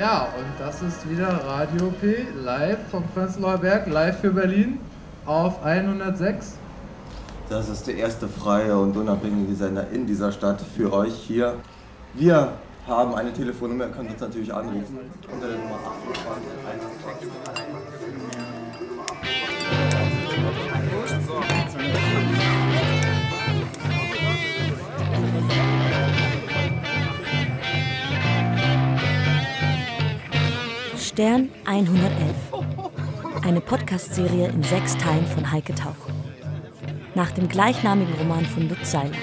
Ja, und das ist wieder Radio P, live vom Prenzlauer Berg, live für Berlin auf 106. Das ist der erste freie und unabhängige Sender in dieser Stadt für euch hier. Wir haben eine Telefonnummer, ihr könnt uns natürlich anrufen unter der Nummer 28 Stern 111. Eine Podcast-Serie in sechs Teilen von Heike Tauch. Nach dem gleichnamigen Roman von Lutz Seiler.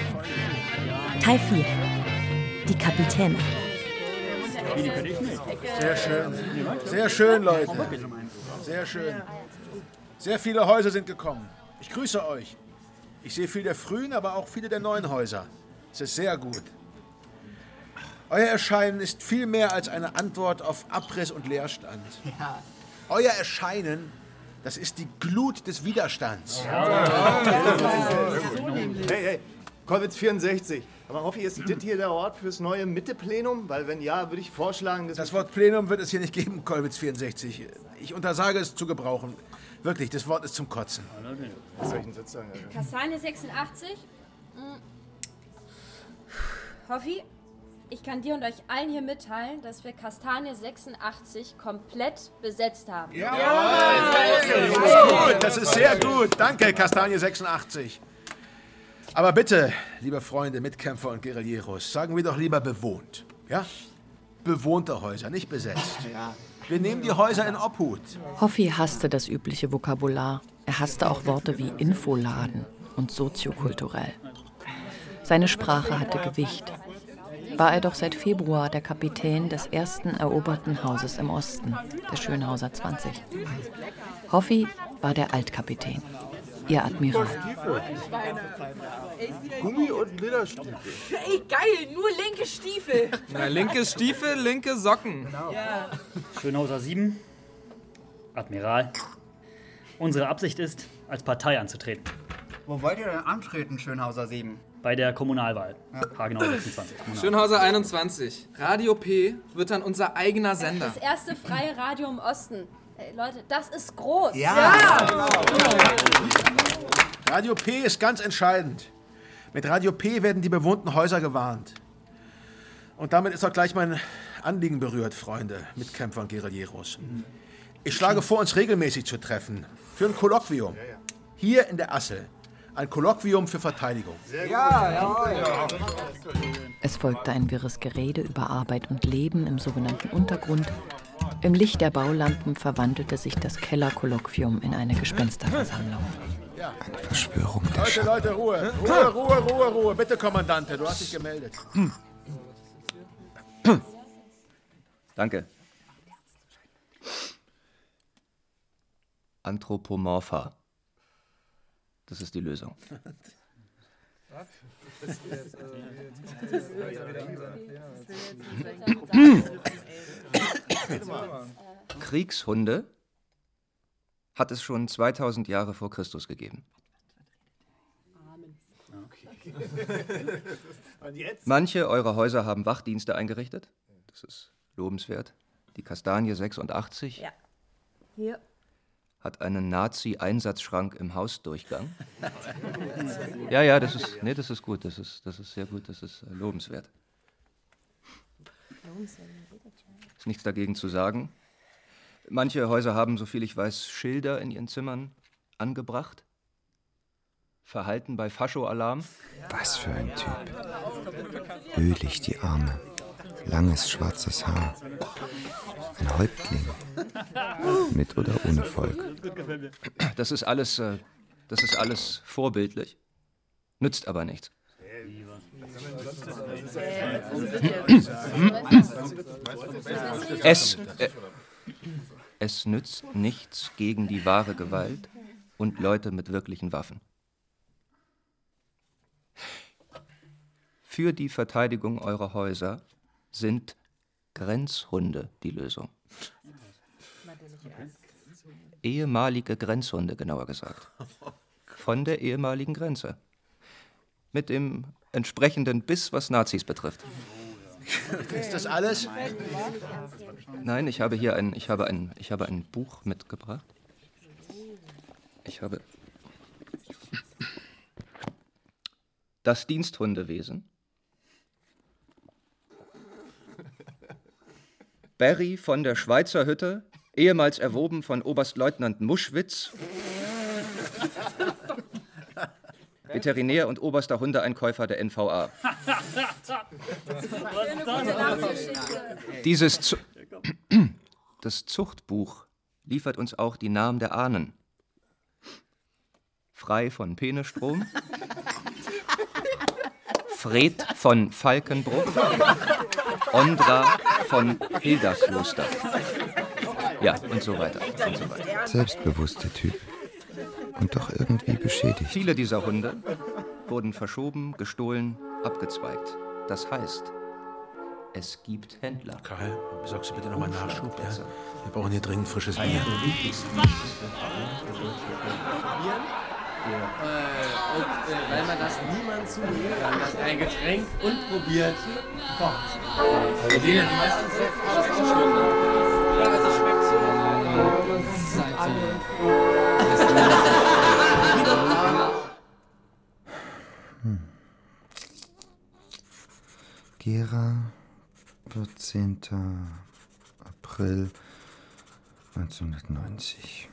Teil 4. Die Kapitäne. Sehr schön. Sehr schön, Leute. Sehr schön. Sehr viele Häuser sind gekommen. Ich grüße euch. Ich sehe viele der frühen, aber auch viele der neuen Häuser. Es ist sehr gut. Euer Erscheinen ist viel mehr als eine Antwort auf Abriss und Leerstand. Ja. Euer Erscheinen, das ist die Glut des Widerstands. Hey, hey, Kollwitz 64. Aber Hoffi, ist das hier der Ort fürs neue Mitte-Plenum? Weil wenn ja, würde ich vorschlagen, dass... Das Wort Plenum wird es hier nicht geben, Kollwitz 64. Ich untersage es zu gebrauchen. Wirklich, das Wort ist zum Kotzen. Was soll ich denn jetzt sagen? Kastanie 86. Hm. Hoffi, ich kann dir und euch allen hier mitteilen, dass wir Kastanie 86 komplett besetzt haben. Das ist gut, das ist sehr gut. Danke, Kastanie 86. Aber bitte, liebe Freunde, Mitkämpfer und Guerilleros, sagen wir doch lieber bewohnt. Ja? Bewohnte Häuser, nicht besetzt. Wir nehmen die Häuser in Obhut. Hoffi hasste das übliche Vokabular. Er hasste auch Worte wie Infoladen und soziokulturell. Seine Sprache hatte Gewicht. War er doch seit Februar der Kapitän des ersten eroberten Hauses im Osten, der Schönhauser 20. Hoffi war der Altkapitän, ihr Admiral. Gummi und Lederstiefel. Ey, geil, nur linke Stiefel. Na, linke Stiefel, linke Socken. Ja. Schönhauser 7, Admiral. Unsere Absicht ist, als Partei anzutreten. Wo wollt ihr denn antreten, Schönhauser 7? Bei der Kommunalwahl. Hagenau 26. Kommunalwahl. Schönhauser 21. Radio P wird dann unser eigener Sender. Das erste freie Radio im Osten. Ey, Leute, das ist groß. Radio P ist ganz entscheidend. Mit Radio P werden die bewohnten Häuser gewarnt. Und damit ist auch gleich mein Anliegen berührt, Freunde, Mitkämpfer und Guerilleros. Ich schlage vor, uns regelmäßig zu treffen. Für ein Kolloquium. Hier in der Assel. Ein Kolloquium für Verteidigung. Ja, ja, Es folgte ein wirres Gerede über Arbeit und Leben im sogenannten Untergrund. Im Licht der Baulampen verwandelte sich das Kellerkolloquium in eine Gespensterversammlung. Eine Verschwörung der Leute, Leute, Ruhe. Ruhe, Ruhe, Ruhe, Ruhe. Bitte, Kommandante, du hast dich gemeldet. Danke. Anthropomorpha. Das ist die Lösung. Kriegshunde hat es schon 2000 Jahre vor Christus gegeben. Manche eurer Häuser haben Wachdienste eingerichtet. Das ist lobenswert. Die Kastanie 86 Ja. Hier. Hat einen Nazi-Einsatzschrank im Hausdurchgang. Ja, ja, das ist, nee, das ist gut. Das ist, das ist sehr gut. Das ist äh, lobenswert. Ist nichts dagegen zu sagen. Manche Häuser haben, soviel ich weiß, Schilder in ihren Zimmern angebracht. Verhalten bei Fascho-Alarm. Was für ein Typ. Ölig die Arme, langes schwarzes Haar. Ein Häuptling. Mit oder ohne Volk. Das ist alles, äh, das ist alles vorbildlich. Nützt aber nichts. Es, äh, es nützt nichts gegen die wahre Gewalt und Leute mit wirklichen Waffen. Für die Verteidigung eurer Häuser sind Grenzhunde die Lösung. Ehemalige Grenzhunde, genauer gesagt. Von der ehemaligen Grenze. Mit dem entsprechenden Biss, was Nazis betrifft. Ist das alles? Nein, ich habe hier ein, ich habe ein, ich habe ein Buch mitgebracht. Ich habe das Diensthundewesen. Barry von der Schweizer Hütte, ehemals erwoben von Oberstleutnant Muschwitz, Veterinär und oberster Hundeeinkäufer der NVA. Dieses Zu das Zuchtbuch liefert uns auch die Namen der Ahnen. Frei von Penestrom, Fred von Falkenbruch, Ondra von Hilderkloster. Ja, und so weiter. Und so weiter. Selbstbewusster Typ. Und doch irgendwie beschädigt. Viele dieser Hunde wurden verschoben, gestohlen, abgezweigt. Das heißt, es gibt Händler. Karl, besorgst du bitte nochmal Nachschub? Ja? Wir brauchen hier dringend frisches Bier. Äh, und äh, weil man das niemand zumuten kann, dass ein Getränk unprobiert kocht. Also die meisten Säfte das schon. Ja, also schmeckt so. Gera, 14. April 1990.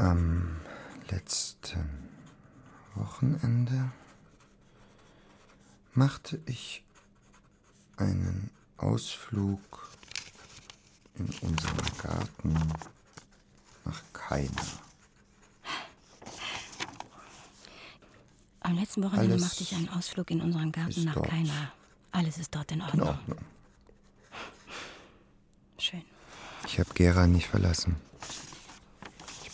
Am letzten Wochenende machte ich einen Ausflug in unseren Garten nach Kaina. Am letzten Wochenende Alles machte ich einen Ausflug in unseren Garten ist nach dort. Kaina. Alles ist dort in In Ordnung. Ordnung. Schön. Ich habe Gera nicht verlassen.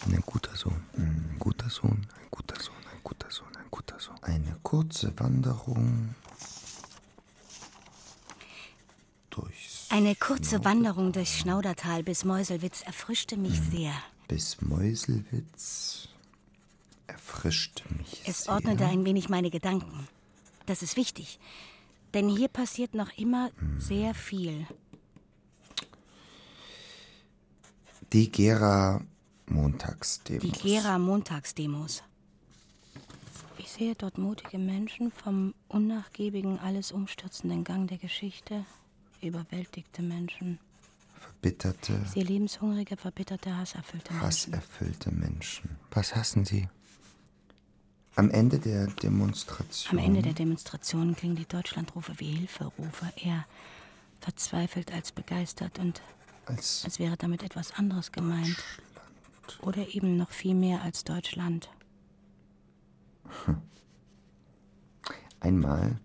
Ein guter Sohn. Ein guter Sohn, ein guter Sohn, ein guter Sohn, ein guter Sohn. Eine kurze Wanderung durchs Eine kurze Wanderung durchs Schnaudertal bis Meuselwitz erfrischte mich Hm. sehr. bis Meuselwitz erfrischte mich. Es sehr. ordnete ein wenig meine Gedanken. Das ist wichtig. Denn hier passiert noch immer Hm. sehr viel. Die Gera Montagsdemos. Die Gera Montagsdemos. Ich sehe dort mutige Menschen vom unnachgiebigen, alles umstürzenden Gang der Geschichte, überwältigte Menschen. Verbitterte, sehe lebenshungrige, verbitterte, hasserfüllte Menschen. hasserfüllte Menschen. Was hassen sie? Am Ende der Demonstration. Am Ende der Demonstration klingen die Deutschlandrufe wie Hilferufe, eher verzweifelt als begeistert und als, als wäre damit etwas anderes gemeint. Oder eben noch viel mehr als Deutschland. Einmal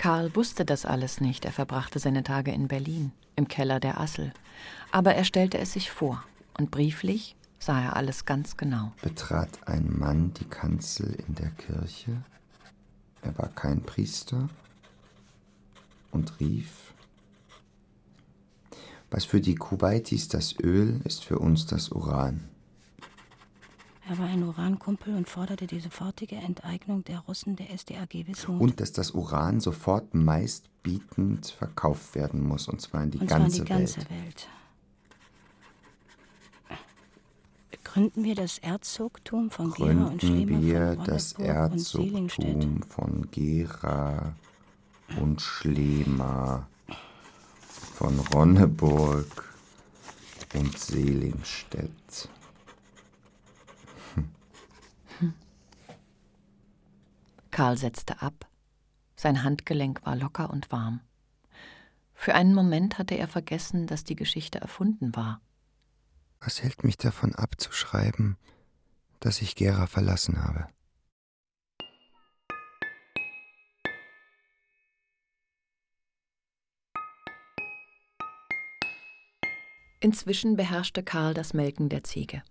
Karl wusste das alles nicht. Er verbrachte seine Tage in Berlin, im Keller der Assel. Aber er stellte es sich vor. Und brieflich sah er alles ganz genau. betrat ein Mann die Kanzel in der Kirche. Er war kein Priester und rief, was für die Kuwaitis das Öl ist für uns das Uran. Er war ein Urankumpel und forderte die sofortige Enteignung der Russen der SDAG Wismut. Und dass das Uran sofort meistbietend verkauft werden muss, und zwar in die, Und zwar in ganze, die ganze Welt. Welt. Gründen wir das Erzogtum von Gera und Gründen Schlema wir von das Ronneburg und Seligenstedt. Erzogtum von Gera und Schlema, von Ronneburg und Selingstedt. Karl setzte ab. Sein Handgelenk war locker und warm. Für einen Moment hatte er vergessen, dass die Geschichte erfunden war. Was hält mich davon ab zu schreiben, dass ich Gera verlassen habe? Inzwischen beherrschte Karl das Melken der Ziege.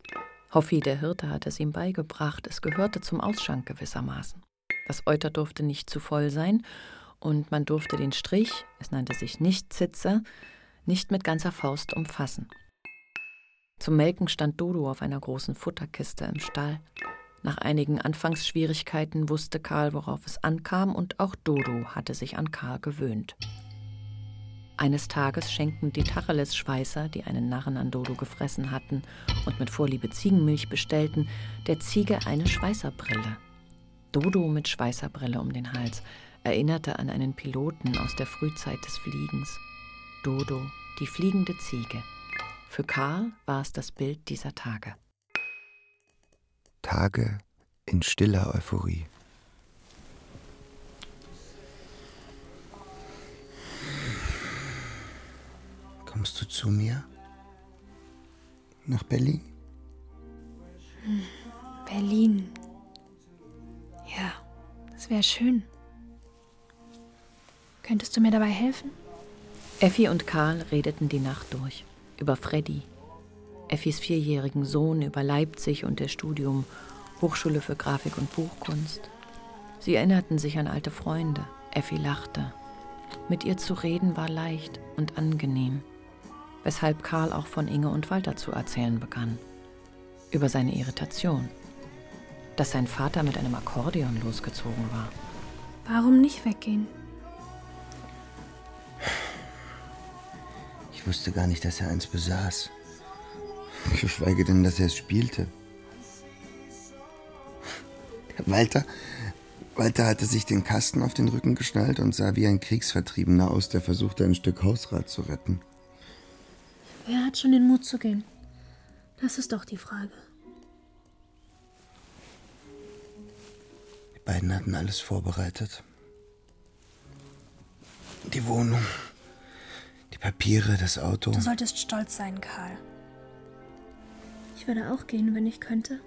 Hoffi, der Hirte, hatte es ihm beigebracht. Es gehörte zum Ausschank gewissermaßen. Das Euter durfte nicht zu voll sein und man durfte den Strich, es nannte sich nicht Zitze, nicht mit ganzer Faust umfassen. Zum Melken stand Dodo auf einer großen Futterkiste im Stall. Nach einigen Anfangsschwierigkeiten wusste Karl, worauf es ankam, und auch Dodo hatte sich an Karl gewöhnt. Eines Tages schenkten die Tacheles-Schweißer, die einen Narren an Dodo gefressen hatten und mit Vorliebe Ziegenmilch bestellten, der Ziege eine Schweißerbrille. Dodo mit Schweißerbrille um den Hals erinnerte an einen Piloten aus der Frühzeit des Fliegens. Dodo, die fliegende Ziege. Für Karl war es das Bild dieser Tage. Tage in stiller Euphorie. Kommst du zu mir? Nach Berlin? Hm, Berlin. Ja, das wäre schön. Könntest du mir dabei helfen? Effi und Karl redeten die Nacht durch. Über Freddy, Effis vierjährigen Sohn, über Leipzig und das Studium, Hochschule für Grafik und Buchkunst. Sie erinnerten sich an alte Freunde. Effi lachte. Mit ihr zu reden war leicht und angenehm, weshalb Karl auch von Inge und Walter zu erzählen begann. Über seine Irritation, dass sein Vater mit einem Akkordeon losgezogen war. Warum nicht weggehen? Ich wusste gar nicht, dass er eins besaß. Geschweige denn, dass er es spielte. Walter, Walter hatte sich den Kasten auf den Rücken geschnallt und sah wie ein Kriegsvertriebener aus, der versuchte, ein Stück Hausrat zu retten. Wer hat schon den Mut zu gehen? Das ist doch die Frage. Beiden hatten alles vorbereitet. Die Wohnung, die Papiere, das Auto. Du solltest stolz sein, Karl. Ich würde auch gehen, wenn ich könnte.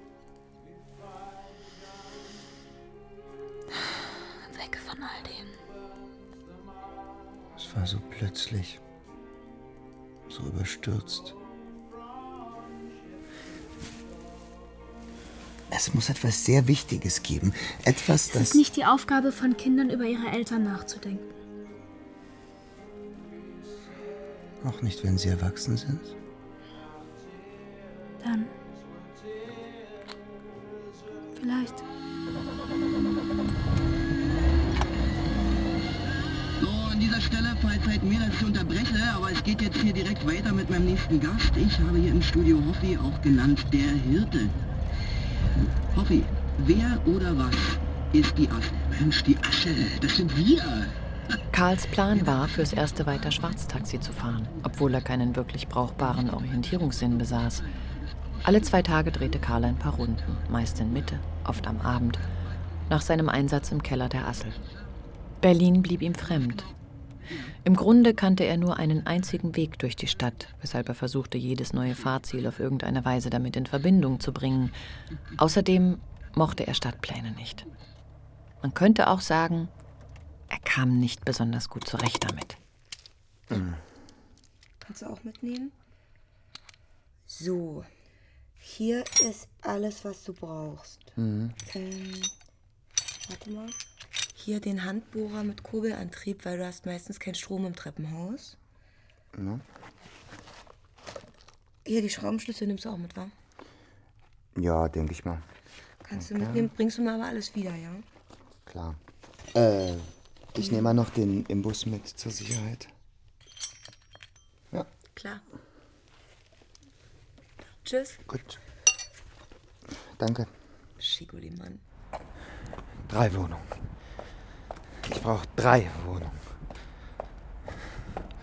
Weg von all dem. Es war so plötzlich, so überstürzt. Es muss etwas sehr Wichtiges geben. Etwas, Es das. ist nicht die Aufgabe von Kindern, über ihre Eltern nachzudenken. Auch nicht, wenn sie erwachsen sind. Dann. Vielleicht. So, an dieser Stelle, verzeiht mir, dass ich unterbreche, aber es geht jetzt hier direkt weiter mit meinem nächsten Gast. Ich habe hier im Studio Hoffi, auch genannt der Hirte. Hoffi, wer oder was ist die Asche? Mensch, die Asche, das sind wir. Karls Plan war, fürs erste weiter Schwarztaxi zu fahren, obwohl er keinen wirklich brauchbaren Orientierungssinn besaß. Alle zwei Tage drehte Karl ein paar Runden, meist in Mitte, oft am Abend, nach seinem Einsatz im Keller der Assel. Berlin blieb ihm fremd. Im Grunde kannte er nur einen einzigen Weg durch die Stadt, weshalb er versuchte, jedes neue Fahrziel auf irgendeine Weise damit in Verbindung zu bringen. Außerdem mochte er Stadtpläne nicht. Man könnte auch sagen, er kam nicht besonders gut zurecht damit. Kannst du auch mitnehmen? So, hier ist alles, was du brauchst. Mhm. Ähm, warte mal. Hier den Handbohrer mit Kurbelantrieb, weil du hast meistens keinen Strom im Treppenhaus. Ja. Hier die Schraubenschlüssel nimmst du auch mit, wa? Ja, denke ich mal. Kannst du Okay. mitnehmen, bringst du mir aber alles wieder, ja? Klar. Äh, ich nehme mal noch den Imbus mit zur Sicherheit. Ja, Klar. Tschüss. gut. Danke. Schigoli, Mann. Drei Wohnungen. Ich brauche drei Wohnungen.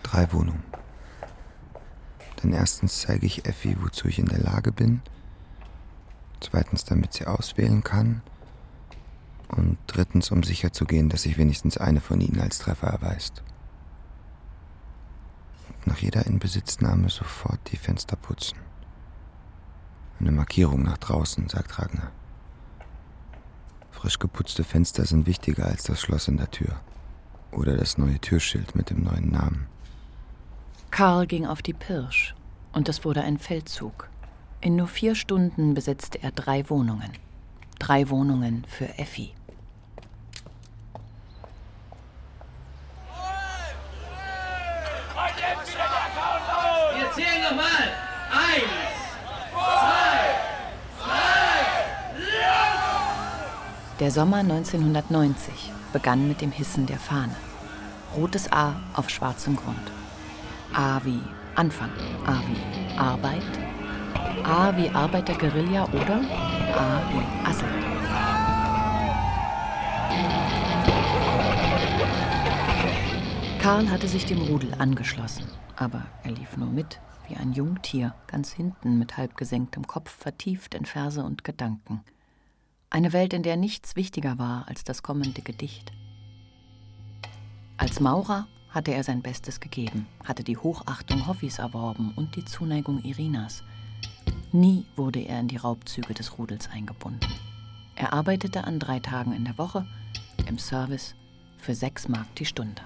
Drei Wohnungen. Denn erstens zeige ich Effi, wozu ich in der Lage bin. Zweitens, damit sie auswählen kann. Und drittens, um sicherzugehen, dass sich wenigstens eine von ihnen als Treffer erweist. Und nach jeder Inbesitznahme sofort die Fenster putzen. Eine Markierung nach draußen, sagt Ragnar. Frisch geputzte Fenster sind wichtiger als das Schloss in der Tür. Oder das neue Türschild mit dem neuen Namen. Karl ging auf die Pirsch und es wurde ein Feldzug. In nur vier Stunden besetzte er drei Wohnungen. Drei Wohnungen für Effi. Wir zählen nochmal. Eins, zwei, drei, los! Der Sommer 1990 begann mit dem Hissen der Fahne. Rotes A auf schwarzem Grund. A wie Anfang, A wie Arbeit, A wie Arbeit der Guerilla oder A wie Assel. Karl hatte sich dem Rudel angeschlossen, aber er lief nur mit, wie ein Jungtier, ganz hinten mit halb gesenktem Kopf, vertieft in Verse und Gedanken. Eine Welt, in der nichts wichtiger war als das kommende Gedicht. Als Maurer hatte er sein Bestes gegeben, hatte die Hochachtung Hoffis erworben und die Zuneigung Irinas. Nie wurde er in die Raubzüge des Rudels eingebunden. Er arbeitete an drei Tagen in der Woche im Service für sechs Mark die Stunde.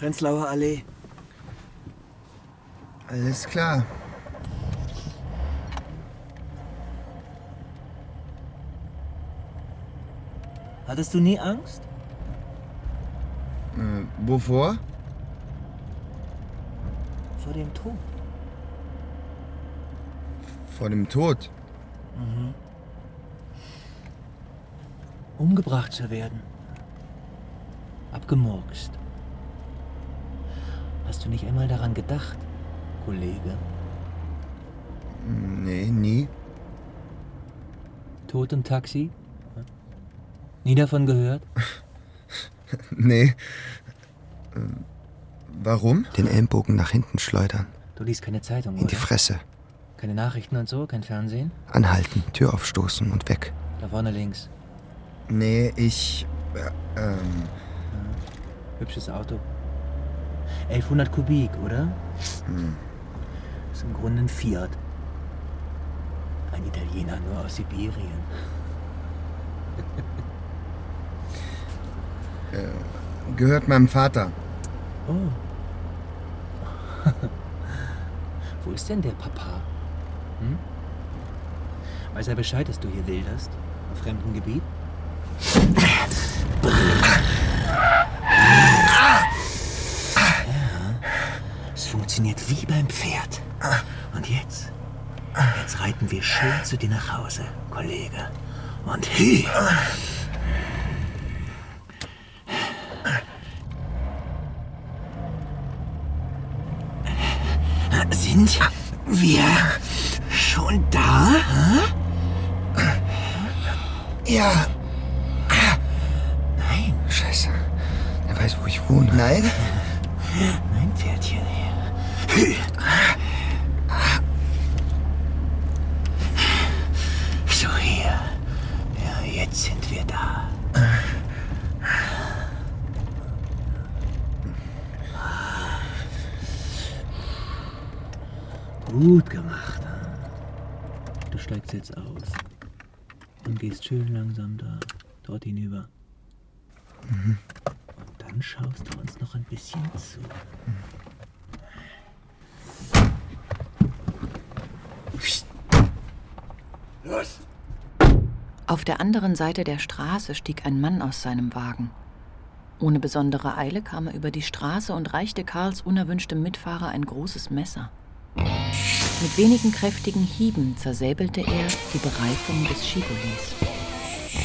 Prenzlauer Allee. Alles klar. Hattest du nie Angst? Äh, wovor? Vor dem Tod. Vor dem Tod. Mhm. Umgebracht zu werden. Abgemurkst. Hast du nicht einmal daran gedacht, Kollege? Nee, nie. Tod im Taxi? Nie davon gehört? nee. Warum? Den Ellenbogen nach hinten schleudern. Du liest keine Zeitung, In die oder? Fresse. Keine Nachrichten und so? Kein Fernsehen? Anhalten, Tür aufstoßen und weg. Da vorne links. Nee, ich. Äh, ähm. Hübsches Auto. 1100 Kubik, oder? Hm. Ist im Grunde ein Fiat. Ein Italiener nur aus Sibirien. Äh, gehört meinem Vater. Oh. Wo ist denn der Papa? Hm? Weiß er Bescheid, dass du hier wilderst? Auf fremdem Gebiet? Ja, es funktioniert wie beim Pferd. Und jetzt? Jetzt reiten wir schön zu dir nach Hause, Kollege. Und hü! Sind wir schon da? Ja. Nein. Scheiße. Er weiß, wo ich wohne. Nein? Nein, Pferdchen. Hü. So hier. Ja, jetzt sind wir da. Gut gemacht. Du steigst jetzt aus und gehst schön langsam da, dort hinüber. Mhm. Und dann schaust du uns noch ein bisschen zu. Los! Auf der anderen Seite der Straße stieg ein Mann aus seinem Wagen. Ohne besondere Eile kam er über die Straße und reichte Karls unerwünschtem Mitfahrer ein großes Messer. Mit wenigen kräftigen Hieben zersäbelte er die Bereifung des Schibolis.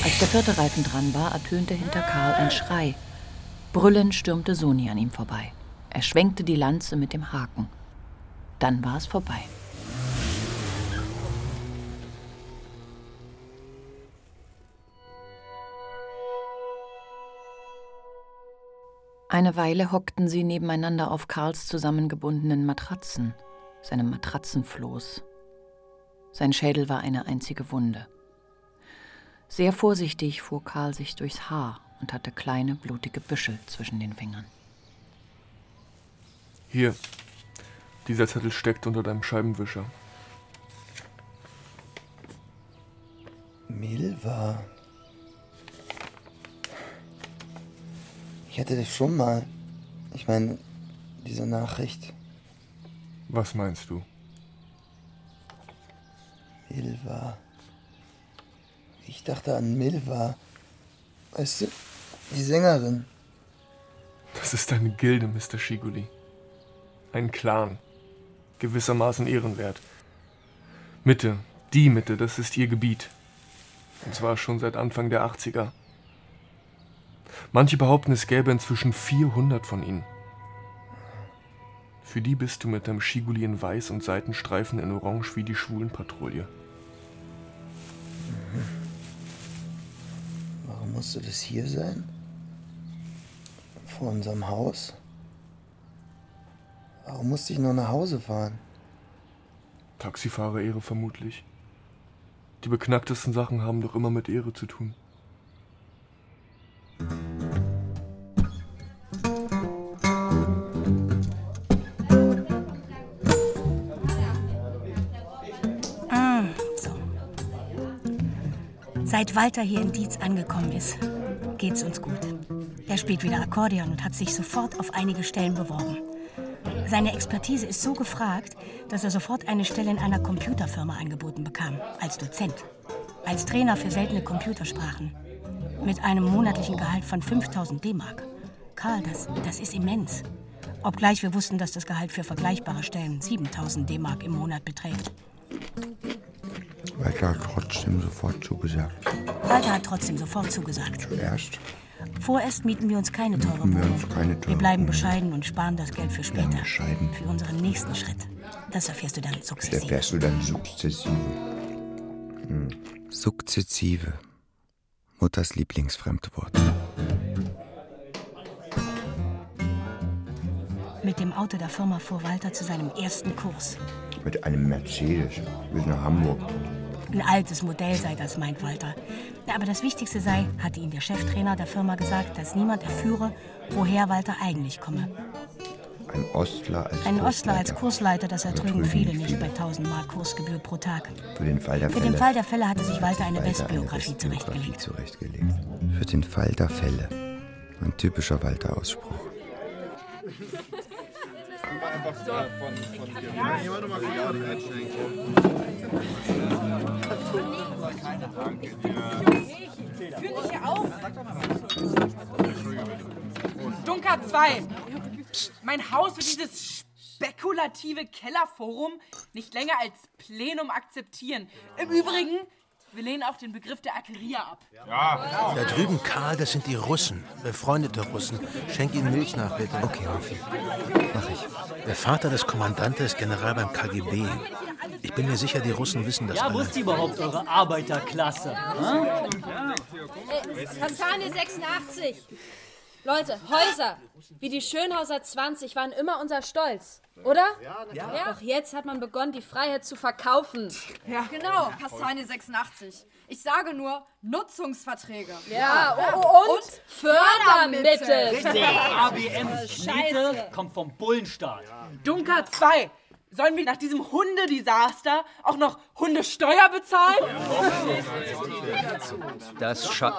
Als der vierte Reifen dran war, ertönte hinter Karl ein Schrei. Brüllend stürmte Soni an ihm vorbei. Er schwenkte die Lanze mit dem Haken. Dann war es vorbei. Eine Weile hockten sie nebeneinander auf Karls zusammengebundenen Matratzen, seinem Matratzenfloß. Sein Schädel war eine einzige Wunde. Sehr vorsichtig fuhr Karl sich durchs Haar und hatte kleine, blutige Büschel zwischen den Fingern. Hier. Dieser Zettel steckt unter deinem Scheibenwischer. Milva. Ich hatte das schon mal. Ich meine, diese Nachricht. Was meinst du? Milva. Ich dachte an Milva. Weißt du, die Sängerin. Das ist eine Gilde, Mr. Shiguli. Ein Clan. Gewissermaßen ehrenwert. Mitte, die Mitte, das ist ihr Gebiet. Und zwar schon seit Anfang der 80er. Manche behaupten, es gäbe inzwischen 400 von ihnen. Für die bist du mit deinem Shiguli in Weiß und Seitenstreifen in Orange wie die Schwulenpatrouille. Warum musste das hier sein? Vor unserem Haus? Warum musste ich noch nach Hause fahren? Taxifahrer Ehre vermutlich. Die beknacktesten Sachen haben doch immer mit Ehre zu tun. Seit Walter hier in Dietz angekommen ist, geht's uns gut. Er spielt wieder Akkordeon und hat sich sofort auf einige Stellen beworben. Seine Expertise ist so gefragt, dass er sofort eine Stelle in einer Computerfirma angeboten bekam, als Dozent, als Trainer für seltene Computersprachen, mit einem monatlichen Gehalt von 5000 D-Mark. Karl, das, das ist immens. Obgleich wir wussten, dass das Gehalt für vergleichbare Stellen 7000 D-Mark im Monat beträgt. Walter hat trotzdem sofort zugesagt. Walter hat trotzdem sofort zugesagt. Zuerst Vorerst mieten wir uns keine teure mieten wir Wohnung. uns keine Wir teure bleiben Wohnung. bescheiden und sparen das Geld für später. bescheiden. Für unseren nächsten Schritt. Das erfährst du dann Da sukzessive. fährst du dann sukzessive. Hm. Sukzessive. Mutters Lieblingsfremdwort. Mit dem Auto der Firma fuhr Walter zu seinem ersten Kurs. Mit einem Mercedes bis nach Hamburg. Ein altes Modell sei das, meint Walter. Aber das Wichtigste sei, hatte ihm der Cheftrainer der Firma gesagt, dass niemand erführe, woher Walter eigentlich komme. Ein Ostler als Ein Ostler als Kursleiter. Das ertrügen viele nicht bei 1000 Mark Kursgebühr pro Tag. Für den Fall der Für Fälle. den Fall der Fälle hatte sich Walter eine Westbiografie zurechtgelegt. zurechtgelegt. Für den Fall der Fälle. Ein typischer Walter-Ausspruch. Führ dich hier auf. Dunker 2. Mein Haus wird dieses spekulative Kellerforum nicht länger als Plenum akzeptieren. Im Übrigen, wir lehnen auch den Begriff der Akeria ab. Da drüben, Karl, das sind die Russen. Befreundete Russen. Schenk ihnen Milch nach, bitte. Okay, Raffi. Mach ich. Der Vater des Kommandanten ist General beim KGB. Ich bin mir sicher, die Russen wissen das Ja, wo alle. ist die überhaupt eure Arbeiterklasse? Hm? Äh, Kastanie 86. Leute, Häuser wie die Schönhauser 20 waren immer unser Stolz, oder? Ja. Doch jetzt hat man begonnen, die Freiheit zu verkaufen. Ja, genau, Kastanie 86. Ich sage nur Nutzungsverträge. Ja, oh, oh, und, Fördermittel. Richtig. ABM Scheiße. Miete kommt vom Bullenstaat. Dunker 2. Sollen wir nach diesem Hundedesaster auch noch Hundesteuer bezahlen? Das, Sche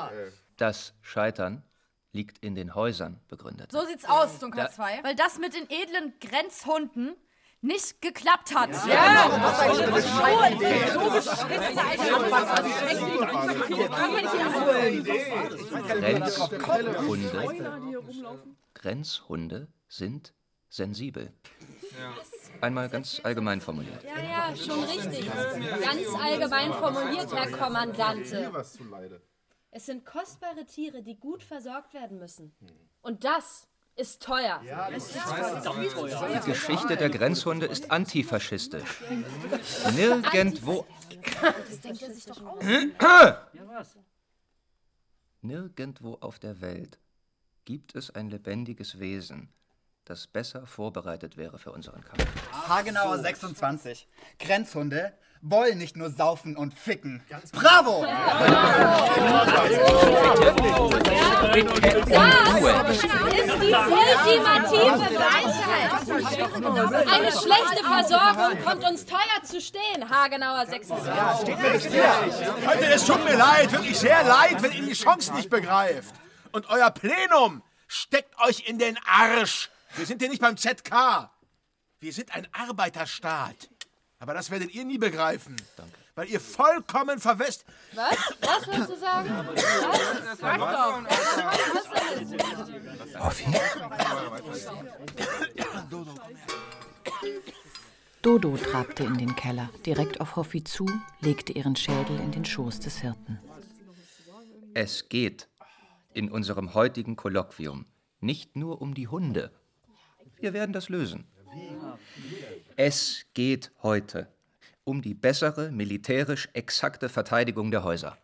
das Scheitern liegt in den Häusern begründet. So sieht's aus, Dunker Da- 2. Weil das mit den edlen Grenzhunden nicht geklappt hat. Ja, Grenzhunde, Grenzhunde sind sensibel. Einmal ganz allgemein formuliert. Ja, ja, schon richtig. Ganz allgemein formuliert, Herr Kommandante. Es sind kostbare Tiere, die gut versorgt werden müssen. Und das ist teuer. Die Geschichte der Grenzhunde ist antifaschistisch. Nirgendwo, Das denkt er sich doch aus. nirgendwo auf der Welt gibt es ein lebendiges Wesen, das besser vorbereitet wäre für unseren Kampf. Hagenauer 26. Grenzhunde wollen nicht nur saufen und ficken. Bravo! Das ist die ultimative Weisheit. Eine schlechte Versorgung kommt uns teuer zu stehen, Hagenauer 26. Leute, es tut mir leid, wirklich sehr leid, wenn ihr die Chance nicht begreift. Und euer Plenum steckt euch in den Arsch. Wir sind hier nicht beim ZK. Wir sind ein Arbeiterstaat. Aber das werdet ihr nie begreifen. weil ihr vollkommen verwest. Was? Was willst du sagen? Was? Sag doch. Was? Hoffi? Dodo trabte in den Keller, direkt auf Hoffi zu, legte ihren Schädel in den Schoß des Hirten. Es geht in unserem heutigen Kolloquium nicht nur um die Hunde. Wir werden das lösen. Es geht heute um die bessere, militärisch exakte Verteidigung der Häuser.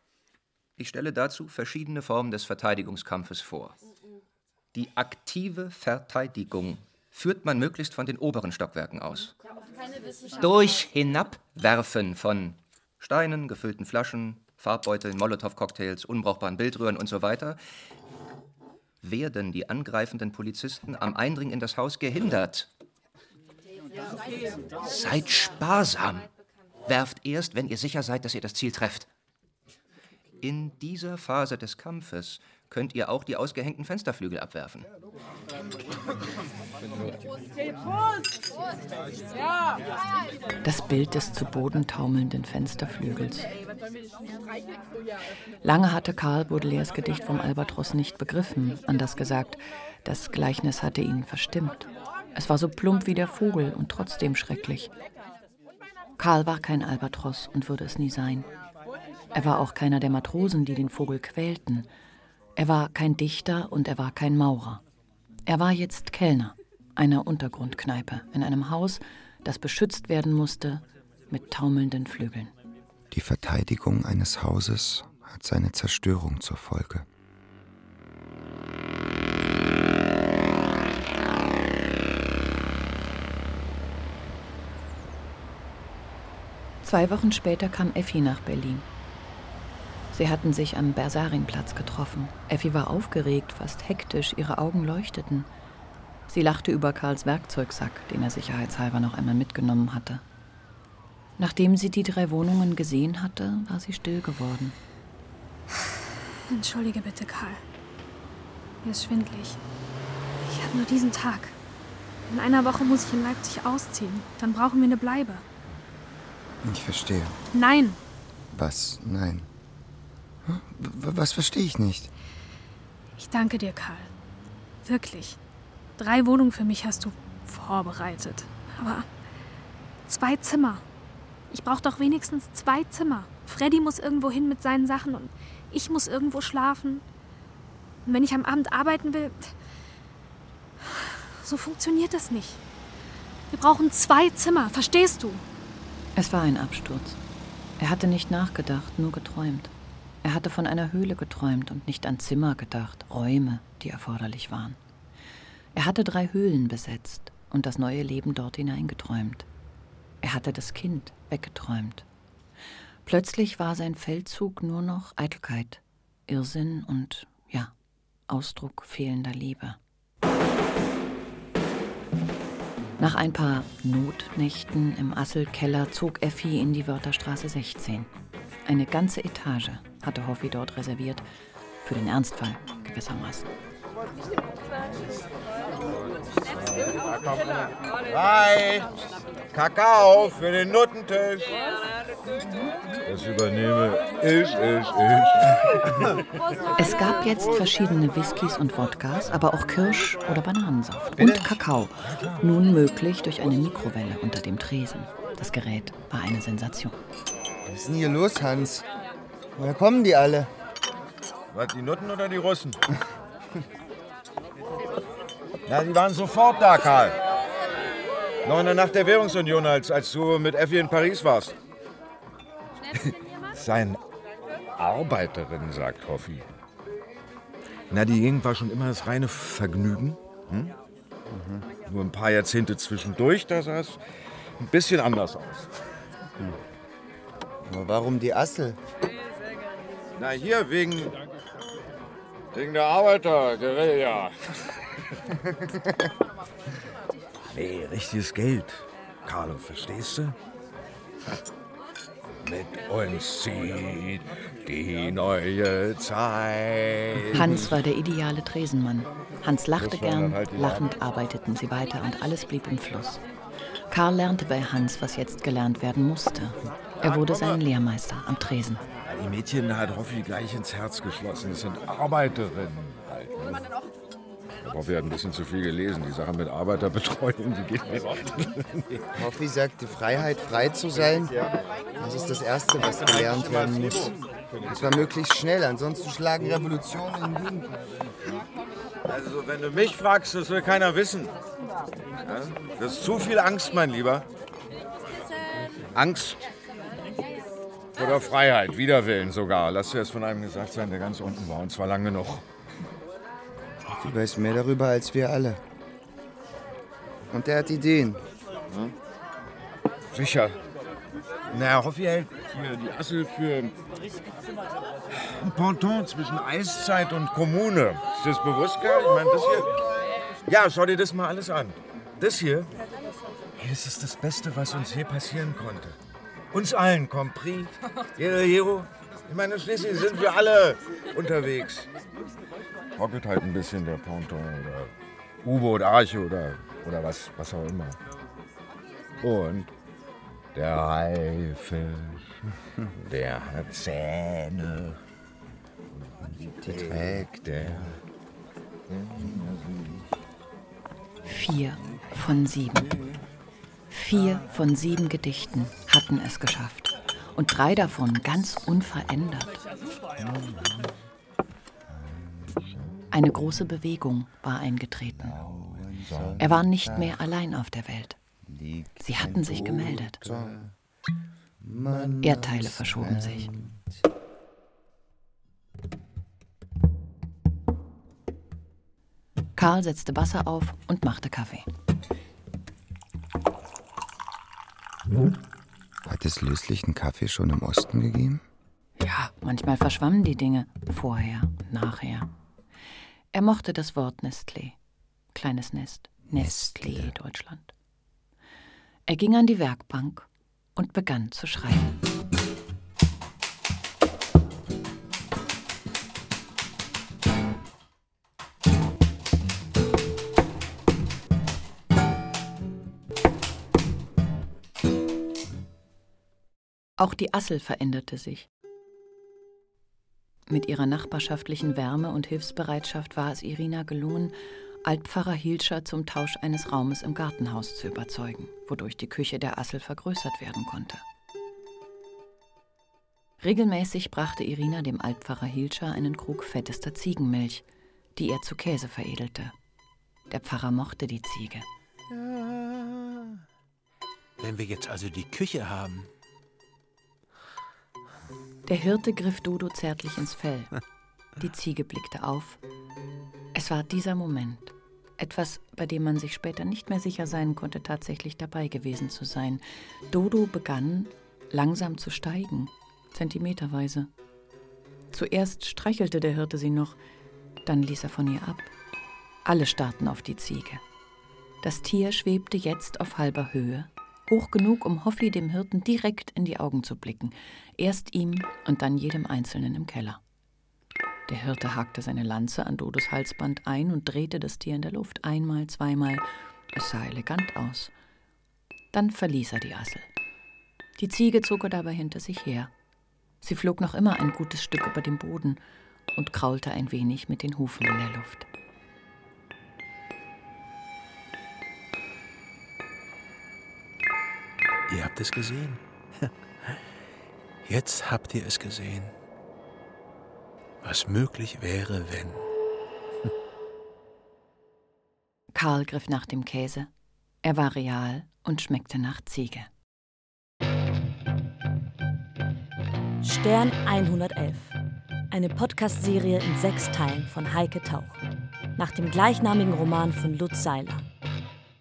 Ich stelle dazu verschiedene Formen des Verteidigungskampfes vor. Die aktive Verteidigung führt man möglichst von den oberen Stockwerken aus. Durch Hinabwerfen von Steinen, gefüllten Flaschen, Farbbeuteln, Molotow-Cocktails, unbrauchbaren Bildröhren und so weiter werden die angreifenden Polizisten am Eindringen in das Haus gehindert. Seid sparsam. Werft erst, wenn ihr sicher seid, dass ihr das Ziel trefft. In dieser Phase des Kampfes könnt ihr auch die ausgehängten Fensterflügel abwerfen. Das Bild des zu Boden taumelnden Fensterflügels. Lange hatte Karl Baudelaires Gedicht vom Albatros nicht begriffen, anders gesagt, das Gleichnis hatte ihn verstimmt. Es war so plump wie der Vogel und trotzdem schrecklich. Karl war kein Albatros und würde es nie sein. Er war auch keiner der Matrosen, die den Vogel quälten. Er war kein Dichter und er war kein Maurer. Er war jetzt Kellner einer Untergrundkneipe in einem Haus, das beschützt werden musste mit taumelnden Flügeln. Die Verteidigung eines Hauses hat seine Zerstörung zur Folge. Zwei Wochen später kam Effi nach Berlin. Sie hatten sich am Bersarinplatz getroffen. Effi war aufgeregt, fast hektisch, ihre Augen leuchteten. Sie lachte über Karls Werkzeugsack, den er sicherheitshalber noch einmal mitgenommen hatte. Nachdem sie die drei Wohnungen gesehen hatte, war sie still geworden. Entschuldige bitte, Karl. Mir ist schwindlig. Ich habe nur diesen Tag. In einer Woche muss ich in Leipzig ausziehen. Dann brauchen wir eine Bleibe. Ich verstehe. Nein, Was? Nein. Was verstehe ich nicht? ich danke dir, Karl. Wirklich. Drei Wohnungen für mich hast du vorbereitet. Aber zwei Zimmer. Ich brauche doch wenigstens zwei Zimmer. Freddy muss irgendwo hin mit seinen Sachen und ich muss irgendwo schlafen. Und wenn ich am Abend arbeiten will, so funktioniert das nicht. Wir brauchen zwei Zimmer, verstehst du? Es war ein Absturz. Er hatte nicht nachgedacht, nur geträumt. Er hatte von einer Höhle geträumt und nicht an Zimmer gedacht, Räume, die erforderlich waren. Er hatte drei Höhlen besetzt und das neue Leben dort hineingeträumt. Er hatte das Kind weggeträumt. Plötzlich war sein Feldzug nur noch Eitelkeit, Irrsinn und, ja, Ausdruck fehlender Liebe. Nach ein paar Notnächten im Asselkeller zog Effi in die Wörterstraße 16. Eine ganze Etage hatte Hoffi dort reserviert, für den Ernstfall gewissermaßen. Hi! Kakao für den Nuttentisch. Das übernehme ich, ich, ich. Es gab jetzt verschiedene Whiskys und Wodkas, aber auch Kirsch- oder Bananensaft und Kakao. Nun möglich durch eine Mikrowelle unter dem Tresen. Das Gerät war eine Sensation. Was ist denn hier los, Hans? Woher kommen die alle? Was, die Nutten oder die Russen? Na, die waren sofort da, Karl. Noch in der Nacht der Währungsunion, als, als du mit Effi in Paris warst. Sein Arbeiterin, sagt Hoffi. Na, die Gegend war schon immer das reine Vergnügen. Hm? Nur ein paar Jahrzehnte zwischendurch, da sah es ein bisschen anders aus. Aber warum die Assel? Na, hier wegen. wegen der Arbeiterguerilla. nee, richtiges Geld. Carlo, verstehst du? Mit uns zieht die neue Zeit. Hans war der ideale Tresenmann. Hans lachte gern, halt lachend arbeiteten sie weiter und alles blieb im Fluss. Karl lernte bei Hans, was jetzt gelernt werden musste. Er wurde sein Lehrmeister am Tresen. Die Mädchen hat Hoffi gleich ins Herz geschlossen. Das sind Arbeiterinnen halt. Ne? Hoffi hat ein bisschen zu viel gelesen. Die Sache mit Arbeiterbetreuung, die geht mir Hoffi sagt, die Freiheit, frei zu sein, das ist das Erste, was gelernt werden muss. Das war möglichst schnell, ansonsten schlagen Revolutionen in Wien. Also, wenn du mich fragst, das will keiner wissen. Ja? Das ist zu viel Angst, mein Lieber. Angst oder Freiheit, Widerwillen sogar. Lass dir das von einem gesagt sein, der ganz unten war, und zwar lange genug. Hoffi weiß mehr darüber als wir alle. Und er hat Ideen. Hm? Sicher. Na, Hoffi hält hier die Assel für ein Ponton zwischen Eiszeit und Kommune. Ist das bewusst, gell? Ich meine, das hier... Ja, schau dir das mal alles an. Das hier, hey, das ist das Beste, was uns hier passieren konnte. Uns allen, compris. Jeder Hero. Ich meine, schließlich sind wir alle unterwegs. Rocket halt ein bisschen der Ponton oder U-Boot, Arche oder, oder was, was auch immer. Und der Haifisch, der hat Zähne. Die trägt er. Vier von sieben. Vier von sieben Gedichten hatten es geschafft. Und drei davon ganz unverändert. Eine große Bewegung war eingetreten. Er war nicht mehr allein auf der Welt. Sie hatten sich gemeldet. Erdteile verschoben sich. Karl setzte Wasser auf und machte Kaffee. Hat es löslichen Kaffee schon im Osten gegeben? Ja, manchmal verschwammen die Dinge vorher, nachher. Er mochte das Wort Nestlé. Kleines Nest. Nestlé, Deutschland. Er ging an die Werkbank und begann zu schreiben. Auch die Assel veränderte sich. Mit ihrer nachbarschaftlichen Wärme und Hilfsbereitschaft war es Irina gelungen, Altpfarrer Hilscher zum Tausch eines Raumes im Gartenhaus zu überzeugen, wodurch die Küche der Assel vergrößert werden konnte. Regelmäßig brachte Irina dem Altpfarrer Hilscher einen Krug fettester Ziegenmilch, die er zu Käse veredelte. Der Pfarrer mochte die Ziege. Wenn wir jetzt also die Küche haben. Der Hirte griff Dodo zärtlich ins Fell. Die Ziege blickte auf. Es war dieser Moment, etwas, bei dem man sich später nicht mehr sicher sein konnte, tatsächlich dabei gewesen zu sein. Dodo begann langsam zu steigen, zentimeterweise. Zuerst streichelte der Hirte sie noch, dann ließ er von ihr ab. Alle starrten auf die Ziege. Das Tier schwebte jetzt auf halber Höhe, hoch genug, um Hoffi dem Hirten direkt in die Augen zu blicken, erst ihm und dann jedem Einzelnen im Keller. Der Hirte hakte seine Lanze an Dodos Halsband ein und drehte das Tier in der Luft einmal, zweimal. Es sah elegant aus. Dann verließ er die Assel. Die Ziege zog er dabei hinter sich her. Sie flog noch immer ein gutes Stück über dem Boden und kraulte ein wenig mit den Hufen in der Luft. Ihr habt es gesehen. Jetzt habt ihr es gesehen. Was möglich wäre, wenn. Karl griff nach dem Käse. Er war real und schmeckte nach Ziege. Stern 111. Eine Podcast-Serie in sechs Teilen von Heike Tauch. Nach dem gleichnamigen Roman von Lutz Seiler.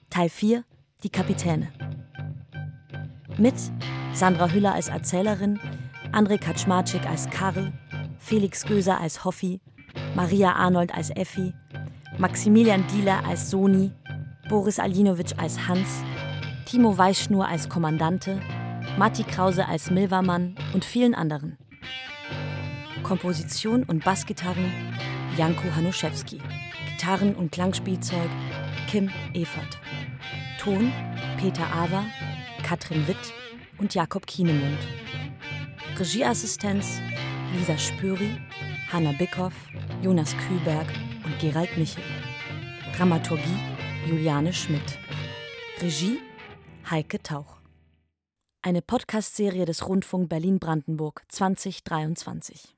Teil 4: Die Kapitäne. Mit Sandra Hüller als Erzählerin, André Kaczmarczyk als Karl, Felix Göser als Hoffi, Maria Arnold als Effi, Maximilian Dieler als Soni, Boris Alinowitsch als Hans, Timo Weißschnur als Kommandante, Matti Krause als Milvermann und vielen anderen. Komposition und Bassgitarren Janko Hanuszewski. Gitarren und Klangspielzeug Kim Evert. Ton Peter Awer, Katrin Witt und Jakob Kienemund. Regieassistenz Lisa Spüri, Hanna Bickhoff, Jonas Kühlberg und Gerald Michel. Dramaturgie Juliane Schmidt. Regie Heike Tauch. Eine Podcast-Serie des Rundfunk Berlin-Brandenburg 2023.